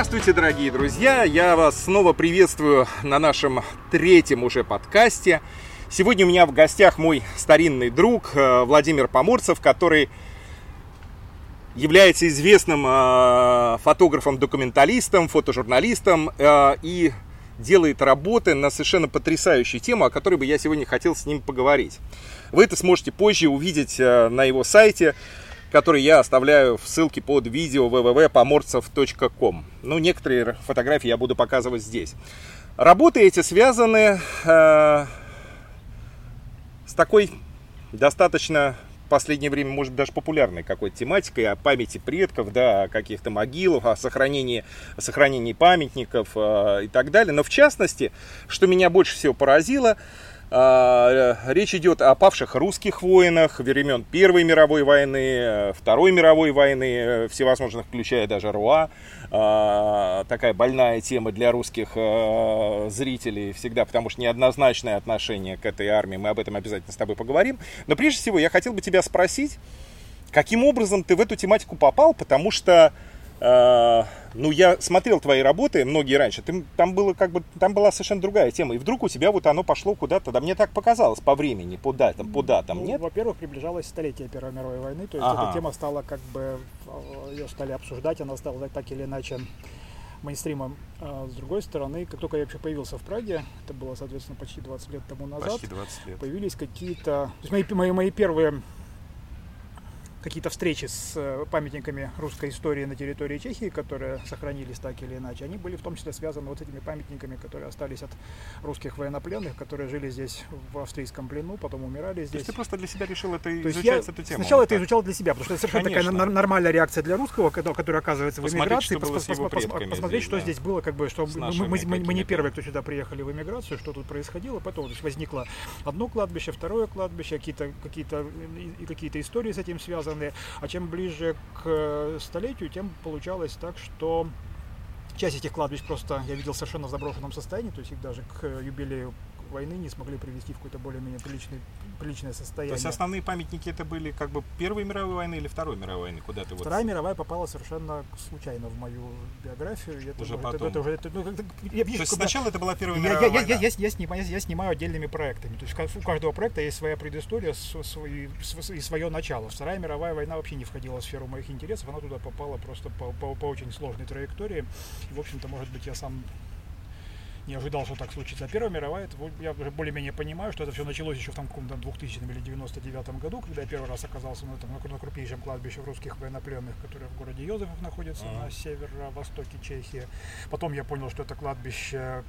Здравствуйте, дорогие друзья! Я вас снова приветствую на нашем третьем уже подкасте. Сегодня у меня в гостях мой старинный друг э, Владимир Поморцев, который является известным э, фотографом-документалистом, фотожурналистом э, и делает работы на совершенно потрясающую тему, о которой бы я сегодня хотел с ним поговорить. Вы это сможете позже увидеть на его сайте который я оставляю в ссылке под видео www.pomorцев.com. Ну, некоторые фотографии я буду показывать здесь. Работы эти связаны э, с такой достаточно в последнее время, может даже популярной какой-то тематикой о памяти предков, да, о каких-то могилах, о сохранении, о сохранении памятников э, и так далее. Но в частности, что меня больше всего поразило, речь идет о павших русских воинах времен Первой мировой войны, Второй мировой войны, всевозможных, включая даже РУА. А, такая больная тема для русских а, зрителей всегда, потому что неоднозначное отношение к этой армии. Мы об этом обязательно с тобой поговорим. Но прежде всего я хотел бы тебя спросить, каким образом ты в эту тематику попал, потому что а, ну, я смотрел твои работы, многие раньше, ты, там, было как бы, там была совершенно другая тема, и вдруг у тебя вот оно пошло куда-то, да, мне так показалось по времени, по датам, по датам, ну, нет? Во-первых, приближалось столетие Первой мировой войны, то есть ага. эта тема стала как бы, э, ее стали обсуждать, она стала так или иначе мейнстримом. А с другой стороны, как только я вообще появился в Праге, это было, соответственно, почти 20 лет тому назад, почти 20 лет. появились какие-то... То есть мои, мои, мои первые какие-то встречи с э, памятниками русской истории на территории Чехии, которые сохранились так или иначе, они были в том числе связаны вот этими памятниками, которые остались от русских военнопленных, которые жили здесь в австрийском плену, потом умирали здесь. То есть ты просто для себя решил это То изучать, эту тему? Сначала это изучал для себя, потому что это совершенно Конечно. такая нормальная реакция для русского, который оказывается в эмиграции, посмотреть, что здесь было, как бы, что мы, мы, мы, не первые, кто сюда приехали в эмиграцию, что тут происходило, потом возникло одно кладбище, второе кладбище, какие-то какие-то какие-то истории с этим связаны связаны. А чем ближе к э, столетию, тем получалось так, что часть этих кладбищ просто я видел совершенно в заброшенном состоянии, то есть их даже к юбилею войны не смогли привести в какое-то более-менее приличный, приличное состояние. То есть основные памятники это были как бы Первой мировой войны или Второй мировой войны? Куда ты Вторая вот... мировая попала совершенно случайно в мою биографию. Это, уже потом? Это, это, уже, это, ну, я, То есть сначала это была Первая я, мировая я, война? Я, я, я, я, снимаю, я снимаю отдельными проектами. То есть у каждого проекта есть своя предыстория свой, и свое начало. Вторая мировая война вообще не входила в сферу моих интересов. Она туда попала просто по, по, по очень сложной траектории. И, в общем-то, может быть, я сам не ожидал, что так случится. А Первая мировая, это, я уже более-менее понимаю, что это все началось еще в там, каком-то 2000 или 99 году, когда я первый раз оказался на, этом, на крупнейшем кладбище русских военнопленных, которое в городе Йозефов находится uh-huh. на северо-востоке Чехии. Потом я понял, что это кладбище э,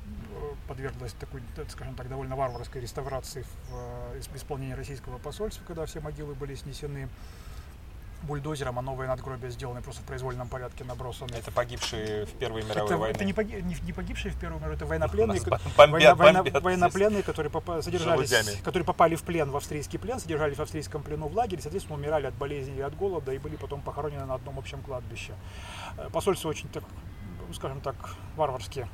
подверглось такой, скажем так, довольно варварской реставрации в э, исполнении российского посольства, когда все могилы были снесены бульдозером, а новые надгробия сделаны просто в произвольном порядке набросаны. Это погибшие в Первой мировой это, войне? Это не, поги, не, не погибшие в Первой мировой, это военнопленные, бомбят, война, бомбят военнопленные которые, попа, содержались, которые попали в плен, в австрийский плен, содержались в австрийском плену в лагере, соответственно, умирали от болезней и от голода и были потом похоронены на одном общем кладбище. Э, посольство очень, так, скажем так, варварски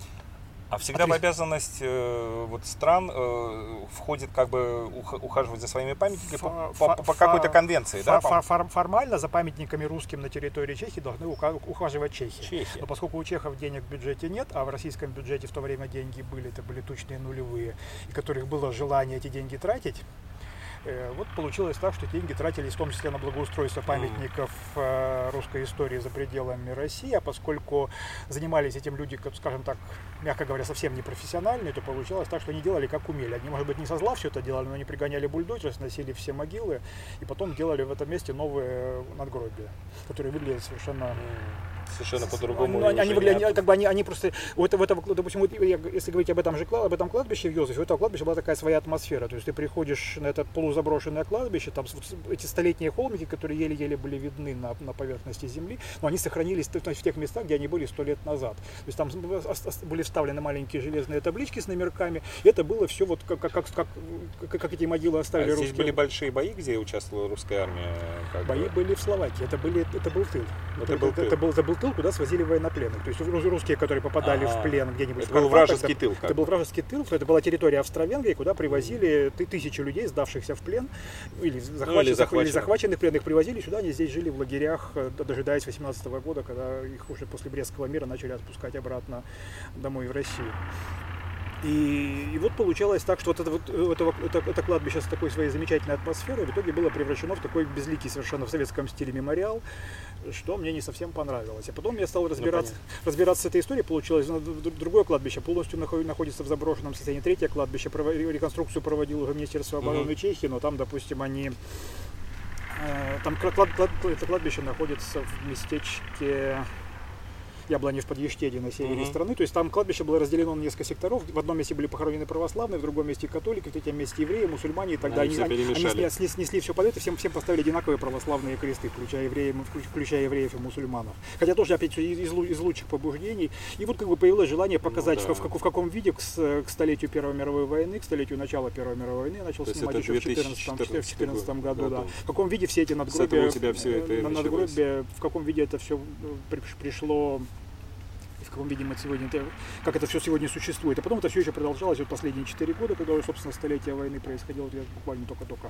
а всегда Отрез... в обязанность э, вот стран э, входит как бы ухаживать за своими памятниками по, по, по какой-то конвенции, да? Фор, фор, формально за памятниками русским на территории Чехии должны ухаживать чехи. чехи. Но поскольку у чехов денег в бюджете нет, а в российском бюджете в то время деньги были, это были тучные нулевые, и которых было желание эти деньги тратить, вот получилось так, что деньги тратились в том числе на благоустройство памятников э, русской истории за пределами России, а поскольку занимались этим люди, как, скажем так, мягко говоря, совсем не профессиональные, то получалось так, что они делали как умели. Они, может быть, не со зла все это делали, но они пригоняли бульдозер, сносили все могилы и потом делали в этом месте новые надгробия, которые выглядят совершенно совершенно по-другому. Ну, они, выглядят, как бы они, они просто, у этого, этого, допустим, вот, если говорить об этом же об этом кладбище в Йозефе, у этого кладбища была такая своя атмосфера. То есть ты приходишь на это полузаброшенное кладбище, там эти столетние холмики, которые еле-еле были видны на, на поверхности земли, но они сохранились в тех местах, где они были сто лет назад. То есть там были вставлены маленькие железные таблички с номерками, и это было все вот как, как, как, как, как эти могилы оставили а русские. Здесь были большие бои, где участвовала русская армия? Бои бы? были в Словакии, это, были, это был тыл. Это, это был, тыл. Это был, это был тыл, куда свозили военнопленных. То есть русские, которые попадали ага. в плен где-нибудь это был вражеский тыл. Это был вражеский тыл, это была территория Австро-Венгрии, куда привозили тысячи людей, сдавшихся в плен, или, захвачен, ну, или, захваченных. или захваченных пленных, привозили сюда, они здесь жили в лагерях, э, дожидаясь 18 года, когда их уже после Брестского мира начали отпускать обратно домой в Россию. И, и вот получалось так, что вот это, вот, это, это, это кладбище с такой своей замечательной атмосферой в итоге было превращено в такой безликий совершенно в советском стиле мемориал, что мне не совсем понравилось. А потом я стал ну, разбираться, ну, разбираться с этой историей, получилось, ну, другое кладбище полностью находится в заброшенном состоянии, третье кладбище, реконструкцию проводил уже Министерство обороны mm-hmm. Чехии, но там, допустим, они э, там клад, клад, это кладбище находится в местечке Яблони в Подъештеде на севере угу. страны. То есть там кладбище было разделено на несколько секторов. В одном месте были похоронены православные, в другом месте католики, в третьем месте евреи, мусульмане и так далее. Они, они, они снесли, снесли все подряд и всем, всем поставили одинаковые православные кресты, включая евреев, включая евреев и мусульманов. Хотя тоже, опять из, из лучших побуждений. И вот как бы появилось желание показать, ну, да. что в, в, в каком виде к, к столетию Первой мировой войны, к столетию начала Первой мировой войны, начал То снимать еще в 2014 году. году да. В каком виде все эти надгробия, все это э, надгробия, в каком виде это все э, пришло в каком виде мы сегодня, как это все сегодня существует. А потом это все еще продолжалось вот последние четыре года, когда, собственно, столетие войны происходило. Я буквально только-только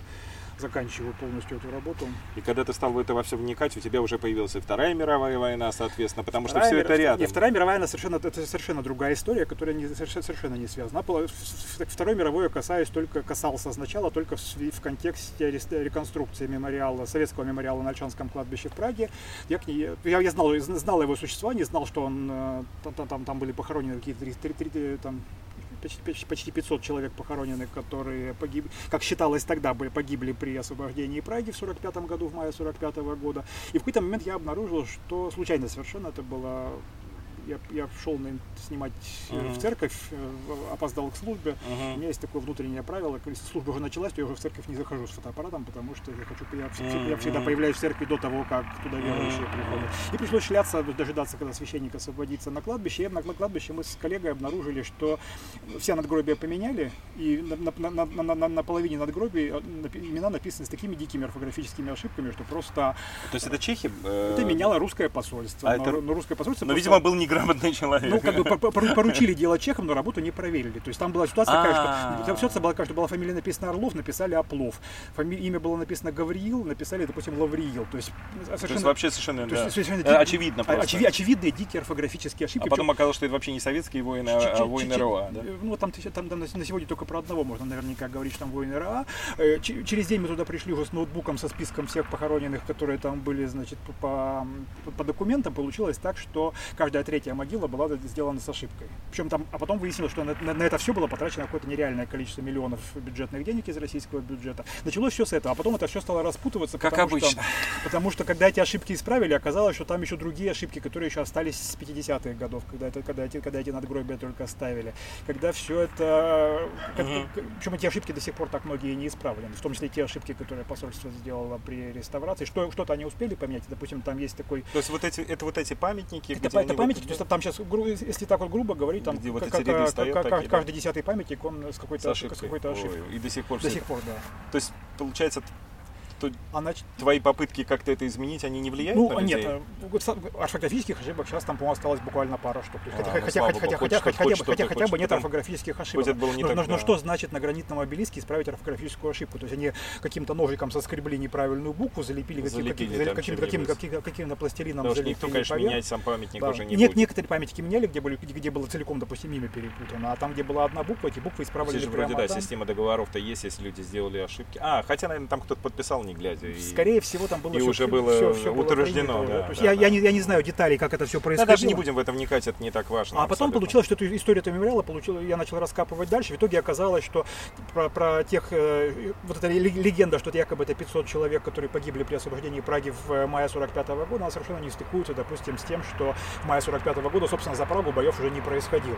заканчиваю полностью эту работу. И когда ты стал в это во все вникать, у тебя уже появилась и Вторая мировая война, соответственно, потому вторая что все мир... это рядом. Нет, Вторая мировая война совершенно, это совершенно другая история, которая не, совершенно не связана. Второй мировой я касаюсь только, касался сначала только в, в контексте реконструкции мемориала, советского мемориала на Альчанском кладбище в Праге. Я, к ней, я, я знал, знал его существование, знал, что он, э, там, там, там были похоронены какие-то там почти, почти 500 человек похоронены, которые погибли, как считалось тогда, были, погибли при освобождении Праги в 45 году, в мае 45 года. И в какой-то момент я обнаружил, что случайно совершенно это было я, я шел на, снимать uh-huh. в церковь, э, опоздал к службе. Uh-huh. У меня есть такое внутреннее правило, если служба уже началась, то я уже в церковь не захожу с фотоаппаратом, потому что я хочу, я, uh-huh. я всегда появляюсь в церкви до того, как туда верующие uh-huh. приходят. И пришлось шляться, дожидаться, когда священник освободится на кладбище. И на, на кладбище мы с коллегой обнаружили, что все надгробия поменяли, и на, на, на, на, на, на половине надгробий э, имена написаны с такими дикими орфографическими ошибками, что просто... То есть это чехи? Это меняло русское посольство. А но, это... но русское посольство... Но, просто... видимо, был не грамотный человек. Ну, как бы поручили дело чехам, но работу не проверили. То есть там была ситуация такая, что ситуация была такая, что была фамилия написана Орлов, написали Оплов. Имя было написано Гавриил, написали, допустим, Лавриил. То есть вообще совершенно, э, очевидно просто. очевидные дикие орфографические ошибки. А потом оказалось, что это вообще не советские воины, а воины РОА? Ну, там на сегодня только про одного можно наверняка говорить, что там воины РА. Э, через день мы туда пришли уже с ноутбуком, со списком всех похороненных, которые там были, значит, по, по документам. Получилось так, что каждая третья могила была сделана с ошибкой. Причем там, а потом выяснилось, что на, на, на это все было потрачено какое-то нереальное количество миллионов бюджетных денег из российского бюджета. Началось все с этого, а потом это все стало распутываться. Как обычно. Что, потому что когда эти ошибки исправили, оказалось, что там еще другие ошибки, которые еще остались с 50-х годов, когда, это, когда, эти, когда эти надгробия только ставили. Когда все это... Uh-huh. Причем эти ошибки до сих пор так многие не исправлены. В том числе те ошибки, которые посольство сделало при реставрации. Что, что-то они успели поменять. Допустим, там есть такой... То есть вот эти, это вот эти памятники? Это, это памятники, вот... то есть там сейчас, если так вот грубо говорить, там где вот эти ряды стоят как, такие, каждый да? десятый памятник, он с какой-то, с, с какой-то ошибкой. Ой, и до сих пор. До сих пор, да. То есть, получается, то Она... твои попытки как-то это изменить, они не влияют ну, на людей? нет, э, орфографических ошибок сейчас там, по-моему, осталось буквально пара штук. А, хотя, ну, хотя, хотя, хотя, хотя, хотя, хотя, хотя, хотя бы нет орфографических ошибок. Хоть но, но, но что значит на гранитном обелиске исправить орфографическую ошибку? То есть они каким-то ножиком соскребли неправильную букву, залепили, залепили каким, каким, каким, каким, каким-то пластилином Потому залепили никто, конечно, поверх. менять сам памятник да. уже не Нет, будет. некоторые памятники меняли, где, были, где было целиком, допустим, имя перепутано, а там, где была одна буква, эти буквы исправили Здесь вроде, да, система договоров-то есть, если люди сделали ошибки. А, хотя, наверное, там кто-то подписал, не глядя. Скорее всего, там было и уже было все, все утверждено. Было да, да, я, да. Я, не, я не знаю деталей, как это все происходило. Да, даже не будем в это вникать, это не так важно. А абсолютно. потом получилось, что эту историю этого мемориала получила, я начал раскапывать дальше. В итоге оказалось, что про, про тех, э, вот эта легенда, что это якобы это 500 человек, которые погибли при освобождении Праги в э, мае 45 года, она совершенно не стыкуется, допустим, с тем, что в мае 45 года, собственно, за Прагу боев уже не происходило.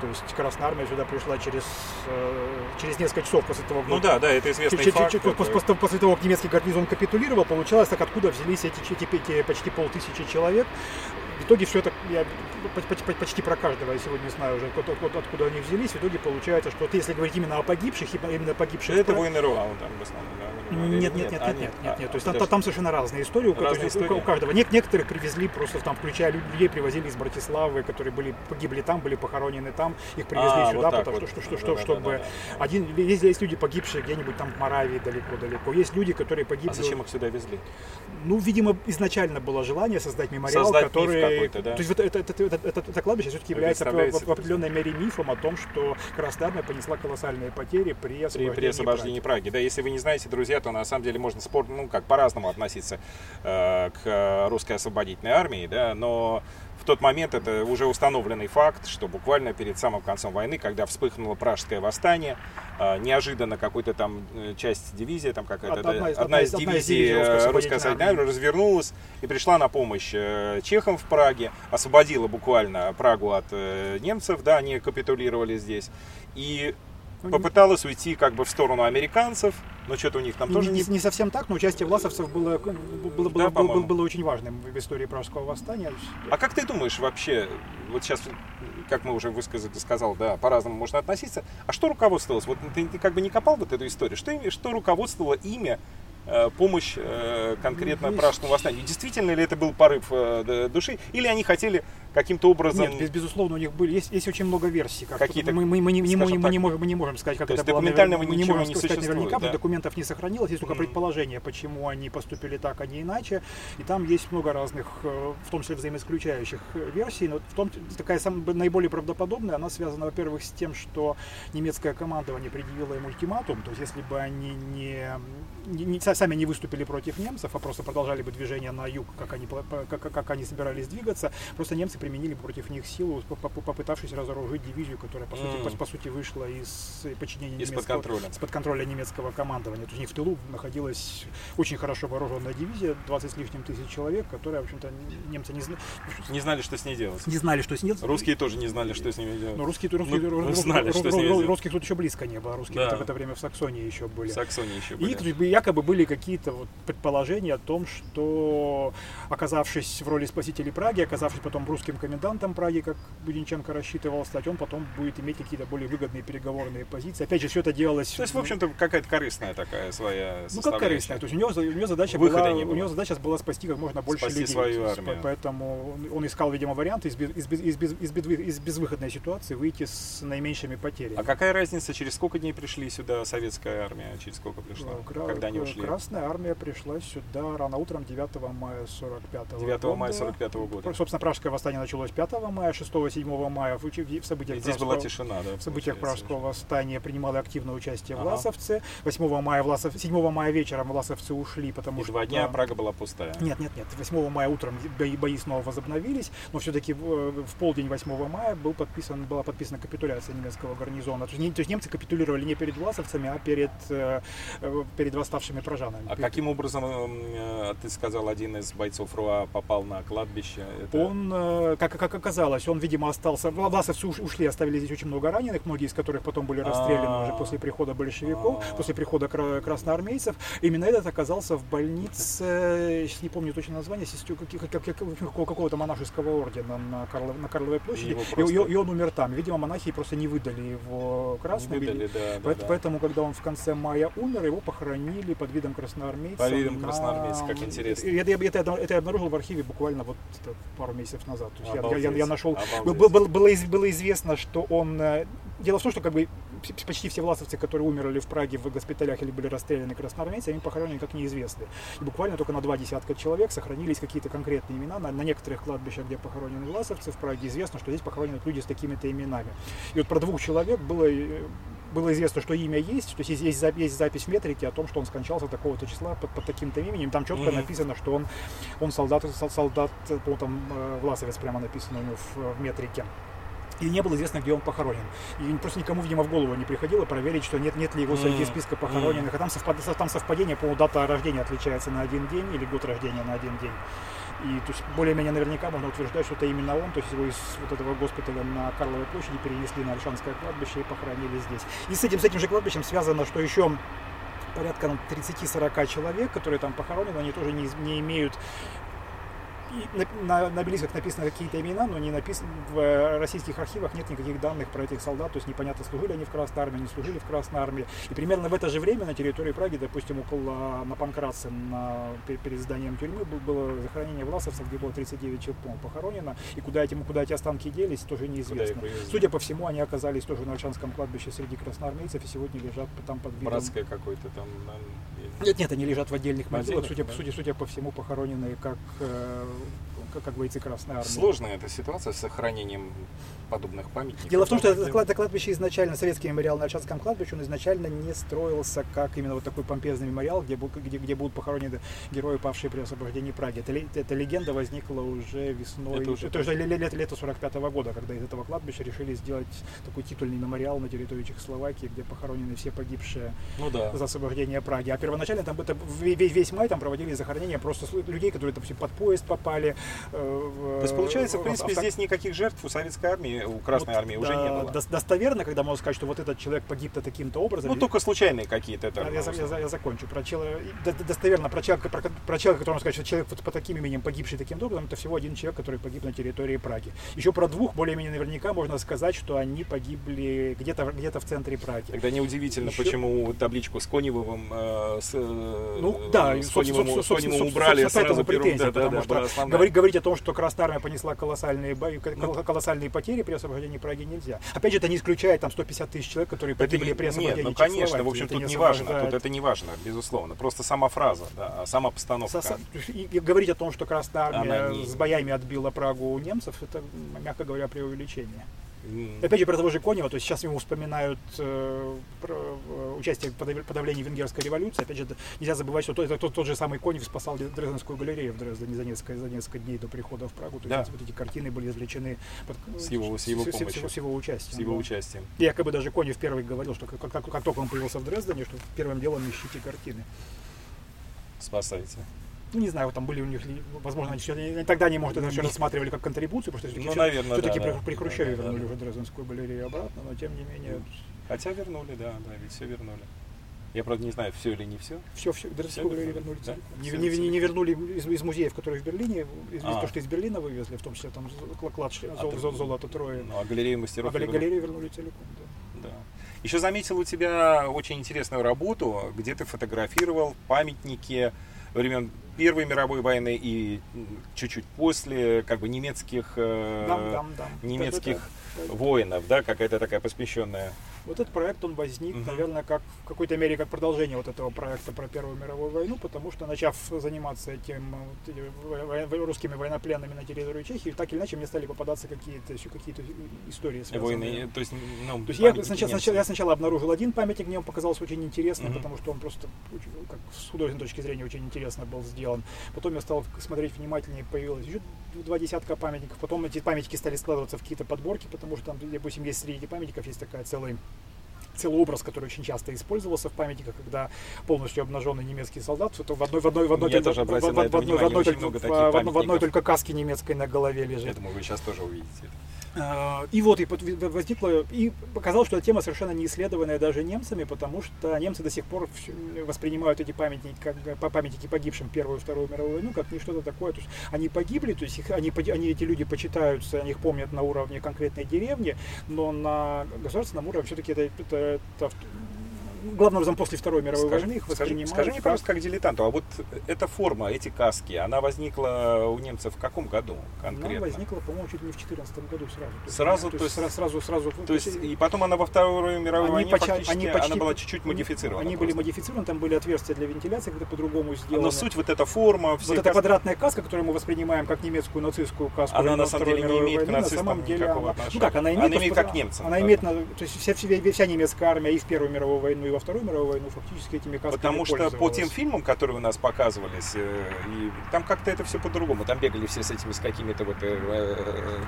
То есть Красная Армия сюда пришла через, э, через несколько часов после того, как... Ну да, да, это известный факт. После, после, после того, как немецкий гарнизон капитулировал, получалось так, откуда взялись эти, эти, эти почти полтысячи человек В итоге все это, я почти про каждого я сегодня знаю уже, откуда, откуда они взялись. В итоге получается, что вот если говорить именно о погибших, именно погибших... Это войны Руау там в основном, да? Нет, нет, нет, нет, нет, нет, нет. То есть там, там совершенно разные истории у, разные истории. у каждого. Нет, некоторых привезли просто там, включая людей, привозили из Братиславы, которые были погибли там, были похоронены там, их привезли а, сюда, вот потому вот. что, что, что, да, чтобы да, да, один есть, есть люди погибшие где-нибудь там в Моравии далеко-далеко, есть люди, которые погибли. А зачем их сюда везли? Ну, видимо, изначально было желание создать мемориал, создать который, да? то есть вот это, это, это, это, это кладбище все-таки является в, в определенной мере мифом о том, что Красная Армия понесла колоссальные потери при освобождении, при, при освобождении Праги. Праги. Да, если вы не знаете, друзья, то на самом деле можно спор, ну как по-разному относиться э, к русской освободительной армии, да, но тот момент это уже установленный факт, что буквально перед самым концом войны, когда вспыхнуло пражское восстание, э, неожиданно какой-то там э, часть дивизии, там какая-то одна, одна, одна из дивизий э, русской армии развернулась и пришла на помощь чехам в Праге, освободила буквально Прагу от немцев, да, они капитулировали здесь. И попыталась уйти как бы в сторону американцев, но что-то у них там тоже не... Не, не совсем так, но участие власовцев было, было, было, да, было, было очень важным в истории Пражского восстания. А как ты думаешь вообще, вот сейчас, как мы уже высказали, сказал, да, по-разному можно относиться, а что руководствовалось? Вот ты, ты как бы не копал вот эту историю, что, что руководствовало имя Э, помощь э, конкретно пражскому восстанию. Действительно ли это был порыв э, души, или они хотели каким-то образом... Нет, без, безусловно, у них были, есть, есть очень много версий. Как Какие-то, мы, мы, мы, не, мы, мы, не можем, мы не можем сказать, как это было. Документального мы не можем не сказать наверняка, да? документов не сохранилось, есть только mm. предположение, почему они поступили так, а не иначе. И там есть много разных, в том числе взаимоисключающих версий, но в том такая самая наиболее правдоподобная, она связана, во-первых, с тем, что немецкое командование предъявило им ультиматум, то есть если бы они не, не, не сами не выступили против немцев, а просто продолжали бы движение на юг, как они, как, как они собирались двигаться, просто немцы применили против них силу, попытавшись разоружить дивизию, которая, по, mm. сути, по, по сути, вышла из подчинения немецкого, контроля. из-под контроля немецкого командования. То есть у них в тылу находилась очень хорошо вооруженная дивизия, 20 с лишним тысяч человек, которая, в общем-то, немцы не знали. Не знали, что с ней делать. Не знали, что с ней делать. Русские тоже не знали, что с ними делать. Но русские, русские, ну, русские, знали, что с ними. Русских тут еще близко не было. Русские да. в это время в Саксонии еще были. В Саксонии еще были. И якобы были какие-то вот предположения о том, что оказавшись в роли спасителей Праги, оказавшись потом русским комендантом Праги, как Буденченко рассчитывал стать, он потом будет иметь какие-то более выгодные переговорные позиции. Опять же, все это делалось... То есть, в общем-то, какая-то корыстная такая своя Ну, как корыстная. То есть у него, у него задача была, у него задача была спасти как можно больше спасти людей. свою армию. Поэтому он искал, видимо, варианты из, из, из, из, из, из безвыходной ситуации выйти с наименьшими потерями. А какая разница, через сколько дней пришли сюда советская армия, через сколько пришла? Кра- когда они ушли? Красная армия пришла сюда рано утром 9 мая 45 -го 9 года. мая 45 -го года. Собственно, Пражское восстание началось 5 мая, 6-7 мая в, в событиях здесь была тишина, да? В событиях Пражского восстания принимали активное участие ага. власовцы. 8 мая, власов, 7 мая вечером власовцы ушли, потому И что... два дня Прага была пустая. Нет, нет, нет. 8 мая утром бои, бои снова возобновились, но все-таки в, в полдень 8 мая был подписан, была подписана капитуляция немецкого гарнизона. То есть, не, то есть немцы капитулировали не перед власовцами, а перед, э, э, перед восставшими пражанами. А каким образом Э, ты сказал, один из бойцов РУА попал на кладбище. Это... Он, э, как, как оказалось, он, видимо, остался... Власовцы ушли, оставили здесь очень много раненых, многие из которых потом были расстреляны уже после прихода большевиков, после прихода красноармейцев. Именно этот оказался в больнице, сейчас не помню точно название, какого-то монашеского ордена на, Карлов, на Карловой площади, и, и, и он умер там. Видимо, монахи просто не выдали его красным. выдали, да, поэтому, да, поэтому, когда он в конце мая умер, его похоронили под видом красноармейца. По видом красноармейца, как интересно. Это, это, это я обнаружил в архиве буквально вот пару месяцев назад. Есть я, я, я нашел, было, было, было известно, что он... Э, дело в том, что как бы почти все власовцы, которые умерли в Праге в госпиталях или были расстреляны красноармейцы, они похоронены как неизвестные. И буквально только на два десятка человек сохранились какие-то конкретные имена. На, на некоторых кладбищах, где похоронены власовцы в Праге, известно, что здесь похоронены люди с такими-то именами. И вот про двух человек было э, было известно, что имя есть, то есть есть, есть, запись в метрике о том, что он скончался такого-то числа под, под таким-то именем. Там четко mm-hmm. написано, что он, он солдат, солдат, по там э, Власовец прямо написано у него в, в метрике. И не было известно, где он похоронен. И просто никому, видимо, в голову не приходило проверить, что нет, нет ли его среди списка похороненных. А там, совпад... там совпадение, по-моему, дата рождения отличается на один день или год рождения на один день. И то есть более-менее наверняка можно утверждать, что это именно он, то есть его из вот этого госпиталя на Карловой площади перенесли на Альшанское кладбище и похоронили здесь. И с этим, с этим же кладбищем связано, что еще порядка 30-40 человек, которые там похоронены, они тоже не, не имеют на, на, обелисках написаны какие-то имена, но не написано, в российских архивах нет никаких данных про этих солдат, то есть непонятно, служили они в Красной Армии, не служили в Красной Армии. И примерно в это же время на территории Праги, допустим, около на Панкратце, на, перед зданием тюрьмы, было захоронение власовцев, где было 39 человек похоронено, и куда эти, куда эти останки делись, тоже неизвестно. Судя по всему, они оказались тоже на Ольшанском кладбище среди красноармейцев, и сегодня лежат там под видом... Братское какое-то там... Нет, нет, они лежат в отдельных могилах, судя, да. судя, судя по всему, похороненные как room. Как, как бойцы Красной Армии. Сложная эта ситуация с сохранением подобных памятников. Дело в том, что это кладбище изначально, советский мемориал на Альшанском кладбище, он изначально не строился как именно вот такой помпезный мемориал, где, где, где будут похоронены герои, павшие при освобождении Праги. Это, эта легенда возникла уже весной, это уже, это уже лето, лето 45 -го года, когда из этого кладбища решили сделать такой титульный мемориал на территории Чехословакии, где похоронены все погибшие ну, да. за освобождение Праги. А первоначально там это, весь, весь май там проводили захоронения просто людей, которые, допустим, под поезд попали. Э, То есть, получается, в принципе, здесь никаких жертв у советской армии у Красной армии да, уже не было. Достоверно, когда можно сказать, что вот этот человек погиб-то таким-то образом. Ну, только случайные какие-то. Это, я, закончу. Про человека, достоверно про человека, про, человека, которому сказать, что человек вот по таким именем погибший таким образом, это всего один человек, который погиб на территории Праги. Еще про двух более-менее наверняка можно сказать, что они погибли где-то где в центре Праги. Тогда неудивительно, Еще... почему табличку с Коневым, э, с, э, ну, да, с Коневым, с Коневым убрали сразу претензии, да, потому да, что говорить, говорить о том, что Красная Армия понесла колоссальные, бои, колоссальные потери при освобождении Праги нельзя. Опять же, это не исключает там 150 тысяч человек, которые погибли при освобождении Нет, ну конечно, в общем, тут не важно, тут это не важно, безусловно. Просто сама фраза, да, сама постановка. Со, и, и говорить о том, что Красная Армия не... с боями отбила Прагу у немцев, это, мягко говоря, преувеличение. Mm. Опять же, про того же Конева, то есть сейчас ему вспоминают э, про, э, участие в подавлении венгерской революции. Опять же, нельзя забывать, что это тот, тот же самый Конев спасал Дрезденскую галерею в Дрездене за несколько, за несколько дней до прихода в Прагу. То да. есть вот эти картины были извлечены под, с его, с его с, помощью. С, с, с его участием. С его да. участием. И якобы даже Конев первый говорил, что как, как, как только он появился в Дрездене, что первым делом ищите картины. Спасайте ну, не знаю, там были у них, возможно, они, все, тогда они, может, это все рассматривали как контрибуцию, потому что ну, наверное, все-таки да, при, да, при Хрущеве да, вернули да, уже Дрезденскую галерею обратно, но тем не менее... Хотя вернули, да, да, ведь все вернули. Я, правда, не знаю, все или не все. Все, все. Дрезденскую галерею вернули да? Не, не, не, не вернули из, из музеев, которые в Берлине, из, а. то, что из Берлина вывезли, в том числе там клад а зол, золото трое. Ну, а галерею мастеров А галерею вернули целиком, да. Да. Еще заметил у тебя очень интересную работу, где ты фотографировал памятники времен Первой мировой войны и чуть-чуть после, как бы немецких, э, дам, дам, дам. немецких да, да, да. воинов, да, какая-то такая посвященная. Вот этот проект, он возник, угу. наверное, как в какой-то мере как продолжение вот этого проекта про Первую мировую войну, потому что, начав заниматься этим вот, русскими военнопленными на территории Чехии, так или иначе мне стали попадаться какие-то еще какие-то истории связанные. Войны, то есть, ну, то есть я сначала, сначала, я сначала обнаружил один памятник, мне он показался очень интересным, угу. потому что он просто, как с художественной точки зрения, очень интересно был сделан. Потом я стал смотреть внимательнее, появилось еще два десятка памятников. Потом эти памятники стали складываться в какие-то подборки, потому что там, допустим, есть среди памятников есть такая целая целый образ, который очень часто использовался в памятниках, когда полностью обнаженный немецкий солдат, это в одной, в одной, в одной, только, в, в, в, одной, в, одной, только, каске немецкой на голове лежит. Я думаю, вы сейчас тоже увидите это. И вот и возникло, и показалось, что эта тема совершенно не исследованная даже немцами, потому что немцы до сих пор воспринимают эти памятники, как памятники погибшим Первую и Вторую мировую войну, как не что-то такое. То есть они погибли, то есть их, они, они, эти люди почитаются, они их помнят на уровне конкретной деревни, но на государственном уровне все-таки это, это, это главным образом после Второй мировой скажи, войны их. Скажи, скажи мне, пожалуйста, как дилетанту, а вот эта форма, эти каски, она возникла у немцев в каком году конкретно? Она возникла, по-моему, чуть не в 14 году сразу. Сразу, то, то есть, сразу, сразу, сразу. То есть, и потом она во Второй мировой они войне почти, фактически, они почти, она была чуть-чуть модифицирована. Они были модифицированы, там были отверстия для вентиляции, как-то по-другому сделаны. Но суть вот эта форма, все Вот эта квадратная каска, которую мы воспринимаем как немецкую нацистскую каску. Она на самом деле не имеет к нацистам на самом деле, она, Ну как, она имеет, она имеет как немцам. Она имеет, то есть вся, вся немецкая армия и в Первую мировую войну, и во Вторую мировую войну фактически этими касками Потому что по тем фильмам, которые у нас показывались, э, и там как-то это все по-другому. Там бегали все с этими, с какими-то вот... Э,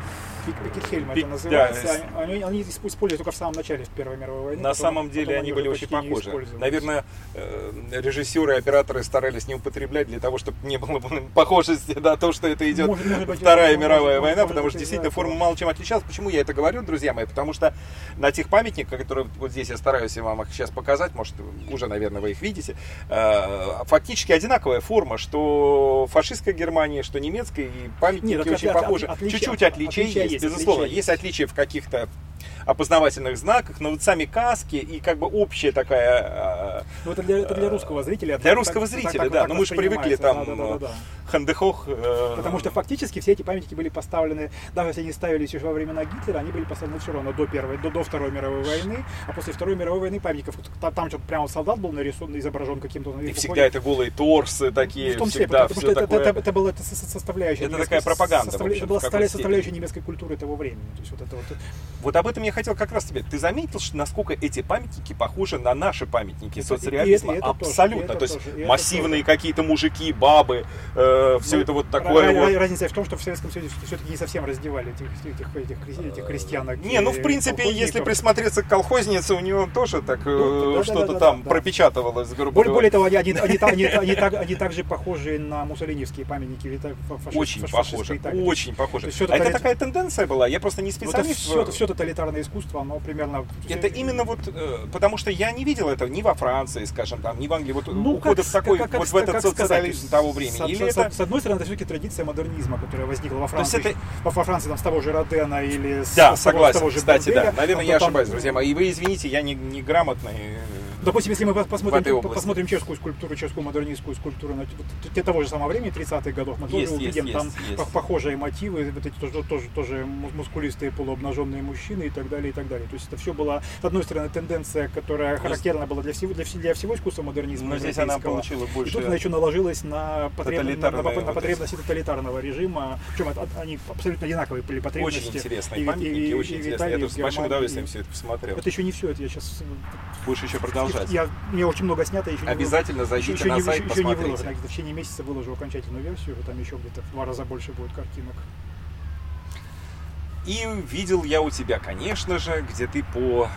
Пикетхельм это называется. Да. Они, они использовали только в самом начале в Первой мировой войны. На самом деле они, были очень похожи. Наверное, э, режиссеры и операторы старались не употреблять для того, чтобы не было похожести на то, что это идет может, может быть, Вторая мировая может, война, потому что действительно форма мало чем отличалась. Почему я это говорю, друзья мои? Потому что на тех памятниках, которые вот здесь я стараюсь вам их сейчас показать, показать, может, уже, наверное, вы их видите. Э, фактически одинаковая форма, что фашистская Германия, что немецкая, и памятники Нет, очень от, похожи. От, Чуть-чуть отличий есть, есть, безусловно. Есть отличия в каких-то опознавательных знаках, но вот сами каски и как бы общая такая... Ну, это для, это для русского зрителя. Для так, русского так, зрителя, так, да. но мы же привыкли там да, да, да, да. Хандехох. Э... Потому что фактически все эти памятники были поставлены, даже если они ставились еще во времена Гитлера, они были поставлены все равно до первой, до, до Второй мировой войны, а после Второй мировой войны памятников, там, там что-то прямо солдат был нарисован, изображен каким-то... И всегда это голые торсы такие, в том числе, всегда потому, что это, это, это, это была составляющая... Это такая пропаганда, состав... Это была составляющая немецкой культуры того времени. То есть вот, это вот... вот об этом я хотел как раз тебе. Ты заметил, что насколько эти памятники похожи на наши памятники это, соцреализма? И это, и это Абсолютно. Тоже, То есть тоже, массивные какие-то мужики, бабы, э, все ну, это вот такое. Вот. Разница в том, что в Советском Союзе все-таки не совсем раздевали этих, этих, этих, этих крестьянок. Не, ну в принципе, если присмотреться к колхознице, у него тоже так ну, да, что-то да, да, там да, пропечатывалось, грубо более, более того, они, они, они, они, они, так, они также похожи на муссолиневские памятники. Фаши, очень похожи, очень похожи. А это такая тенденция была? Я просто не специалист. Все, все тоталитарное искусство, оно примерно... Это именно вот, э, потому что я не видел этого ни во Франции, скажем, там, ни в Англии, вот ну, ухода в такой, как, вот в этот как социализм того времени. С, или с, это... с одной стороны, это все-таки традиция модернизма, которая возникла во Франции. То есть это... Во Франции там, с того же Родена или с, да, с, согласен, с того же кстати, Борделя, да. Наверное, я там... ошибаюсь, друзья мои. И вы извините, я не, не грамотный Допустим, если мы посмотрим, посмотрим чешскую скульптуру, чешскую модернистскую скульптуру те того же самого времени, 30-х годов, мы тоже увидим есть, там есть. похожие мотивы, вот эти тоже, тоже, тоже мускулистые полуобнаженные мужчины и так далее, и так далее. То есть это все была, с одной стороны, тенденция, которая характерна была для всего, для, для всего искусства модернизма. Но здесь она получила больше... И тут она еще наложилась на, потреб... на, на, на потребности тоталитарного режима. Причем они абсолютно одинаковые были потребности. Очень интересные и, памятники, и, и, очень и, интересные. Я с большим удовольствием все это посмотрел. Это еще не все, это я сейчас... Будешь еще продолжать продолжать. Я, мне очень много снято, еще Обязательно зайдите еще, на еще, сайт, еще, еще не выложено. В течение месяца выложу окончательную версию, там еще где-то в два раза больше будет картинок. И видел я у тебя, конечно же, где ты по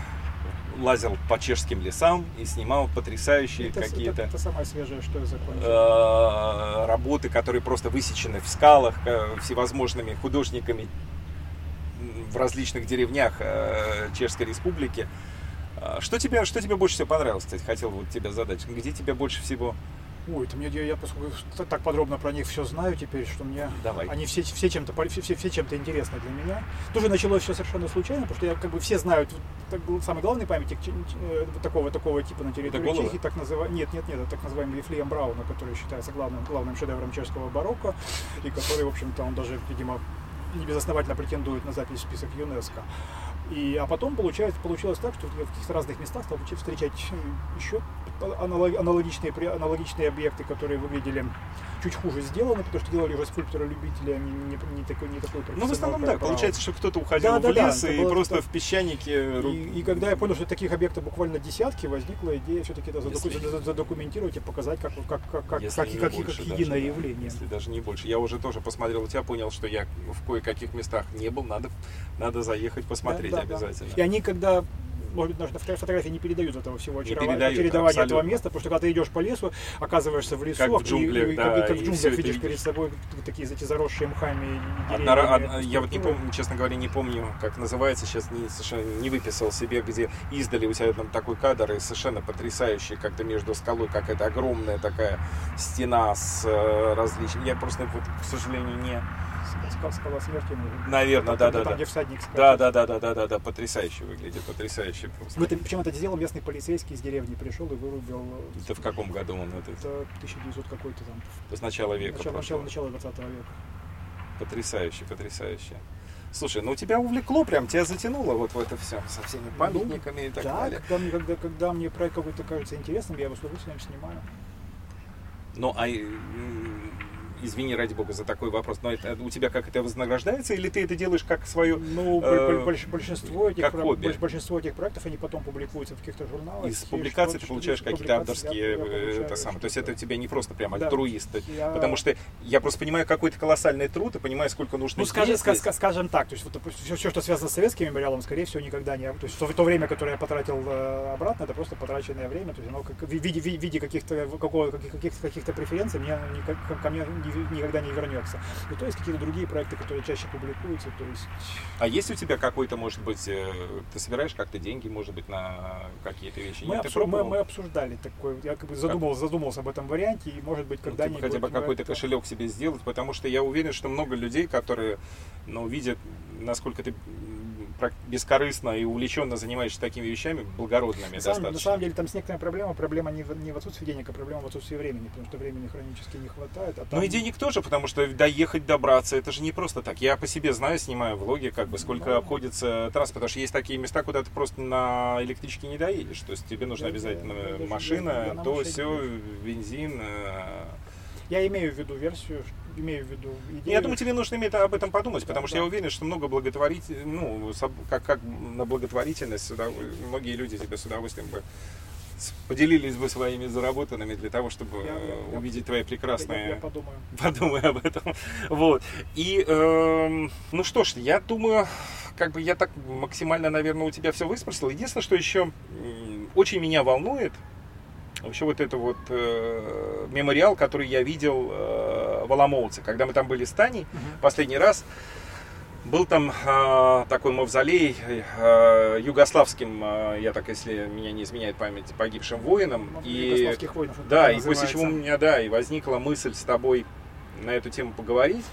лазил по чешским лесам и снимал потрясающие какие-то... Это, это самое свежее, что я закончил. Э, работы, которые просто высечены в скалах э, всевозможными художниками в различных деревнях э, Чешской Республики. А, что тебе, что тебе больше всего понравилось, кстати, хотел вот тебя задать. Где тебе больше всего Ой, это мне, я, я поскольку так подробно про них все знаю теперь, что мне Давай. они все, все чем-то все, все, чем-то интересны для меня. Тоже началось все совершенно случайно, потому что я как бы все знают так, самый главный памятник э, такого такого типа на территории Чехии, так называемый нет, нет, нет, это так называемый Вифлеем Брауна, который считается главным главным шедевром чешского барокко и который, в общем-то, он даже, видимо, не безосновательно претендует на запись в список ЮНЕСКО. И, а потом получается, получилось так, что в каких-то разных местах стал встречать еще аналогичные, аналогичные объекты, которые выглядели чуть хуже сделаны, потому что делали уже скульптора любители, они не, не, такой, не такой Ну, в основном, да, получается, что кто-то уходил да, в да, лес да, и просто в песчанике... И, и когда я понял, что таких объектов буквально десятки, возникла идея все-таки это задоку... если... задокументировать и показать как, как, как, как, как, как, больше, как единое даже, явление. Если даже не больше. Я уже тоже посмотрел у тебя, понял, что я в кое-каких местах не был, надо, надо заехать посмотреть да, да, обязательно. Да. И они, когда может быть, даже фотографии не передают этого всего очарования этого места, потому что когда ты идешь по лесу, оказываешься в лесу, как в джунглях, и, да, как, как в джунглях видишь видишь перед собой такие эти заросшие мхами деревья. Одна, одна, я вот не помню, честно говоря, не помню, как называется, сейчас не, совершенно не выписал себе, где издали у тебя там такой кадр, и совершенно потрясающий, как-то между скалой, как это огромная такая стена с э, различными. Я просто, вот, к сожалению, не скала смерти. Наверное, да, да, да. где всадник Да, да, да, да, да, да, да, потрясающе выглядит, потрясающе просто. Ну, это, причем это сделал местный полицейский из деревни, пришел и вырубил. Это в каком году он это? Это 1900 какой-то там. С начала века Начало, начало, начало 20 века. Потрясающе, потрясающе. Слушай, ну тебя увлекло прям, тебя затянуло вот в это все, со всеми ну, памятниками ну, и так да, далее. Когда, когда, когда мне проект какой-то кажется интересным, я его с удовольствием снимаю. Ну, а извини, ради бога, за такой вопрос, но это, у тебя как это вознаграждается, или ты это делаешь как свою... Ну, э, большинство, этих, как хобби. большинство этих проектов, они потом публикуются в каких-то журналах. Из публикаций ты получаешь какие-то авторские, я, это самое, то есть это у тебя не просто прям да, альтруист, я... потому что я просто понимаю какой-то колоссальный труд и понимаю, сколько нужно Ну, скажем, ска- скажем так, то есть вот, все, все, что связано с советским мемориалом, скорее всего, никогда не... То есть то, то время, которое я потратил э, обратно, это просто потраченное время, то есть оно как, в виде, в виде каких-то каких, каких-то преференций мне, ко, мне не никогда не вернется. И то есть какие-то другие проекты, которые чаще публикуются, то есть... А есть у тебя какой-то, может быть, э, ты собираешь как-то деньги, может быть, на какие-то вещи? Мы, Нет, обсу... мы, мы обсуждали такой, я как бы задумался, задумался об этом варианте, и может быть ну, когда-нибудь... Ну, хотя бы какой-то это... кошелек себе сделать, потому что я уверен, что много людей, которые, ну, видят, насколько ты бескорыстно и увлеченно занимаешься такими вещами, благородными на самом, достаточно. На самом деле там с некоторой проблема. Проблема не в, не в отсутствии денег, а проблема в отсутствии времени, потому что времени хронически не хватает. А там... Ну и денег тоже, потому что доехать, добраться, это же не просто так. Я по себе знаю, снимаю влоги, как бы сколько ну, обходится трасс, потому что есть такие места, куда ты просто на электричке не доедешь. То есть тебе нужна обязательно я, машина, то, все, бензин. Э, я имею в виду версию, имею в виду идею. Я думаю, тебе нужно иметь об этом подумать, потому да, что да. я уверен, что много благотворителей, ну, как, как на благотворительность, сюда, многие люди тебе с удовольствием бы поделились бы своими заработанными для того, чтобы я, я, увидеть я, твои прекрасные... Я, я подумаю. Подумай об этом. Вот. И, э, ну что ж, я думаю, как бы я так максимально, наверное, у тебя все выспросил. Единственное, что еще очень меня волнует, Вообще вот это вот э, мемориал, который я видел э, в Аламоуце, когда мы там были с Таней угу. последний раз, был там э, такой мавзолей э, югославским, э, я так, если меня не изменяет память, погибшим воинам. Ну, и, воинов. Да, и после чего у меня, да, и возникла мысль с тобой на эту тему поговорить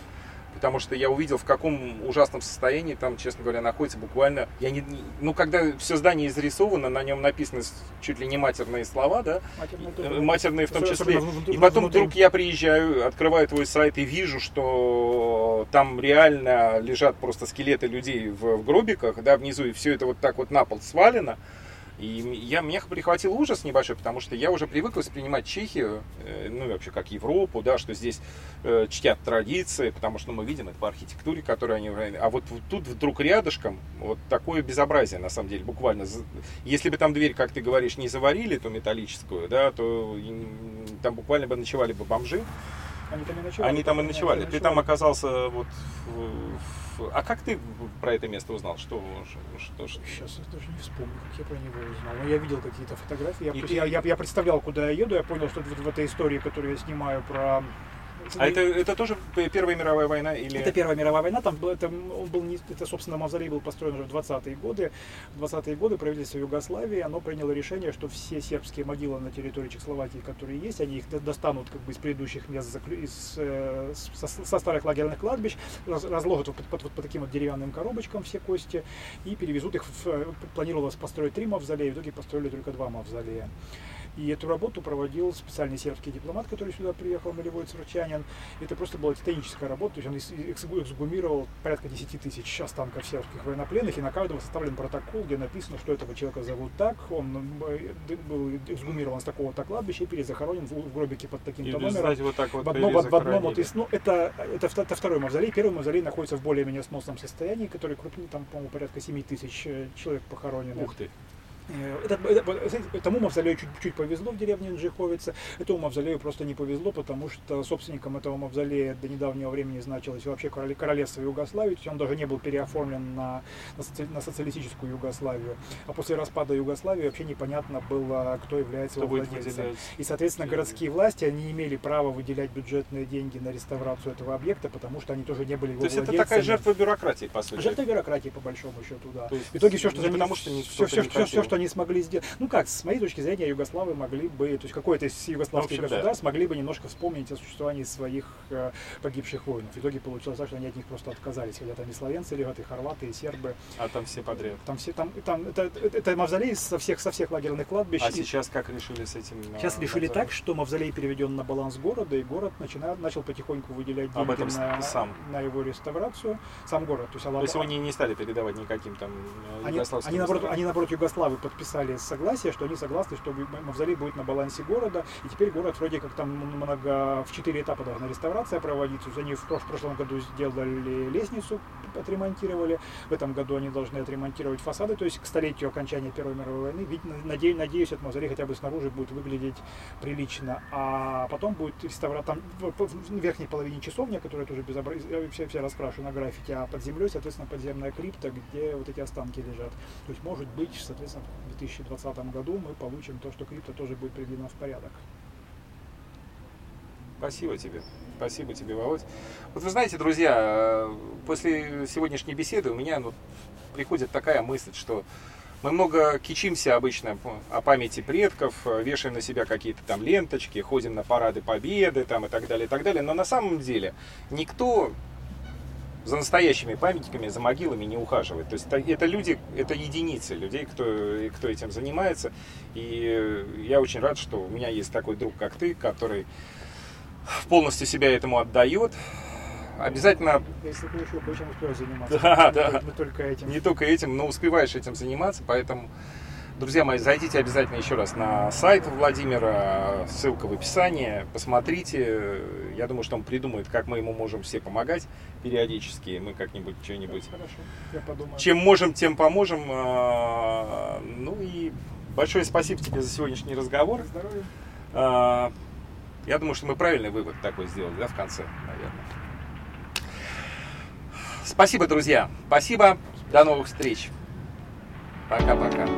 потому что я увидел, в каком ужасном состоянии там, честно говоря, находится буквально... Я не, ну, когда все здание изрисовано, на нем написаны чуть ли не матерные слова, да, матерные, матерные в том числе. И потом вдруг я приезжаю, открываю твой сайт и вижу, что там реально лежат просто скелеты людей в, в гробиках, да, внизу, и все это вот так вот на пол свалено. И я, меня прихватил ужас небольшой, потому что я уже привык воспринимать Чехию, э, ну и вообще как Европу, да, что здесь э, чтят традиции, потому что ну, мы видим это по архитектуре, которую они... А вот тут вдруг рядышком вот такое безобразие, на самом деле, буквально. Если бы там дверь, как ты говоришь, не заварили, ту металлическую, да, то там буквально бы ночевали бы бомжи. Они там и ночевали. Они там и ночевали. Ты там оказался вот в, а как ты про это место узнал? Что, что, что? Сейчас я даже не вспомню, как я про него узнал. Но я видел какие-то фотографии. Я, я, я, я представлял, куда я еду. Я понял, что в, в этой истории, которую я снимаю про а это, это тоже Первая мировая война? Или... Это Первая мировая война. Там это, он был не, это, собственно, мавзолей был построен уже в 20-е годы. В 20-е годы правительство Югославии оно приняло решение, что все сербские могилы на территории Чехословакии, которые есть, они их достанут как бы из предыдущих мест, из, э, со, со старых лагерных кладбищ, разложат вот под, под, под таким вот деревянным коробочкам все кости и перевезут их. В, планировалось построить три мавзолея, в итоге построили только два мавзолея. И эту работу проводил специальный сербский дипломат, который сюда приехал, нулевой царчанин. Это просто была титаническая работа, то есть он эксгумировал порядка 10 тысяч останков сербских военнопленных, и на каждого составлен протокол, где написано, что этого человека зовут так, он э, был эксгумирован с такого-то кладбища и перезахоронен в гробике под таким-то номером. Вот так вот в одном, в одном вот ну, это, это, это второй мавзолей. Первый мавзолей находится в более-менее сносном состоянии, который крупнее, там, по-моему, порядка 7 тысяч э, человек похоронено. Ух ты! Э, это, это, этому мавзолею чуть-чуть повезло в деревне Нджиховица, этому мавзолею просто не повезло, потому что собственником этого мавзолея до недавнего времени значилось вообще королевство Югославии, то есть он даже не был переоформлен на, на социалистическую Югославию. А после распада Югославии вообще непонятно было, кто является кто его владельцем. И, соответственно, городские власти, они имели право выделять бюджетные деньги на реставрацию этого объекта, потому что они тоже не были его То есть это такая жертва бюрократии, по сути? Жертва бюрократии, по большому счету, да. В итоге все, что... Не потому что все, все, все, все, что они смогли сделать. Ну как, с моей точки зрения, югославы могли бы, то есть какое-то из югославских ну, государств да. могли бы немножко вспомнить о существовании своих э, погибших воинов. В итоге получилось так, что они от них просто отказались. Хотя там и славянцы лежат, и хорваты, и сербы. А там все подряд. Там все, там, там это, это, это мавзолей со всех, со всех лагерных кладбищ. А и... сейчас как решили с этим? Сейчас решили так, что мавзолей переведен на баланс города, и город начинает, начал потихоньку выделять деньги Об этом на, сам. на его реставрацию. Сам город. То есть, то есть не, не стали передавать никаким там э, они, они, наоборот, они, наоборот, Югославы подписали согласие, что они согласны, что мавзолей будет на балансе города, и теперь город вроде как там много, в четыре этапа должна реставрация проводиться. Они в, прошлом году сделали лестницу, отремонтировали, в этом году они должны отремонтировать фасады, то есть к столетию окончания Первой мировой войны. Надеюсь, надеюсь, этот мавзолей хотя бы снаружи будет выглядеть прилично, а потом будет реставрация, там в верхней половине часовня, которая тоже безобразие, все, все раскрашены на граффити, а под землей, соответственно, подземная крипта, где вот эти останки лежат. То есть, может быть, соответственно, в 2020 году мы получим то, что крипто тоже будет приведено в порядок. Спасибо тебе. Спасибо тебе, Володь. Вот вы знаете, друзья, э, после сегодняшней беседы у меня ну, приходит такая мысль, что мы много кичимся обычно о памяти предков, э, вешаем на себя какие-то там ленточки, ходим на парады победы там, и так далее, и так далее. Но на самом деле никто за настоящими памятниками, за могилами не ухаживает. То есть это, люди, это единицы людей, кто, кто этим занимается. И я очень рад, что у меня есть такой друг, как ты, который полностью себя этому отдает. Обязательно... Если ты еще кое-чем успеваешь заниматься. Да, да. Не только этим. Не только этим, но успеваешь этим заниматься, поэтому Друзья мои, зайдите обязательно еще раз на сайт Владимира, ссылка в описании, посмотрите. Я думаю, что он придумает, как мы ему можем все помогать периодически. Мы как-нибудь что-нибудь... Хорошо, я подумаю. Чем можем, тем поможем. А, Ну и большое спасибо тебе за сегодняшний разговор. Здоровья. А, Я думаю, что мы правильный вывод такой сделали, да, в конце, наверное. Спасибо, друзья. Спасибо. До новых встреч. Пока-пока.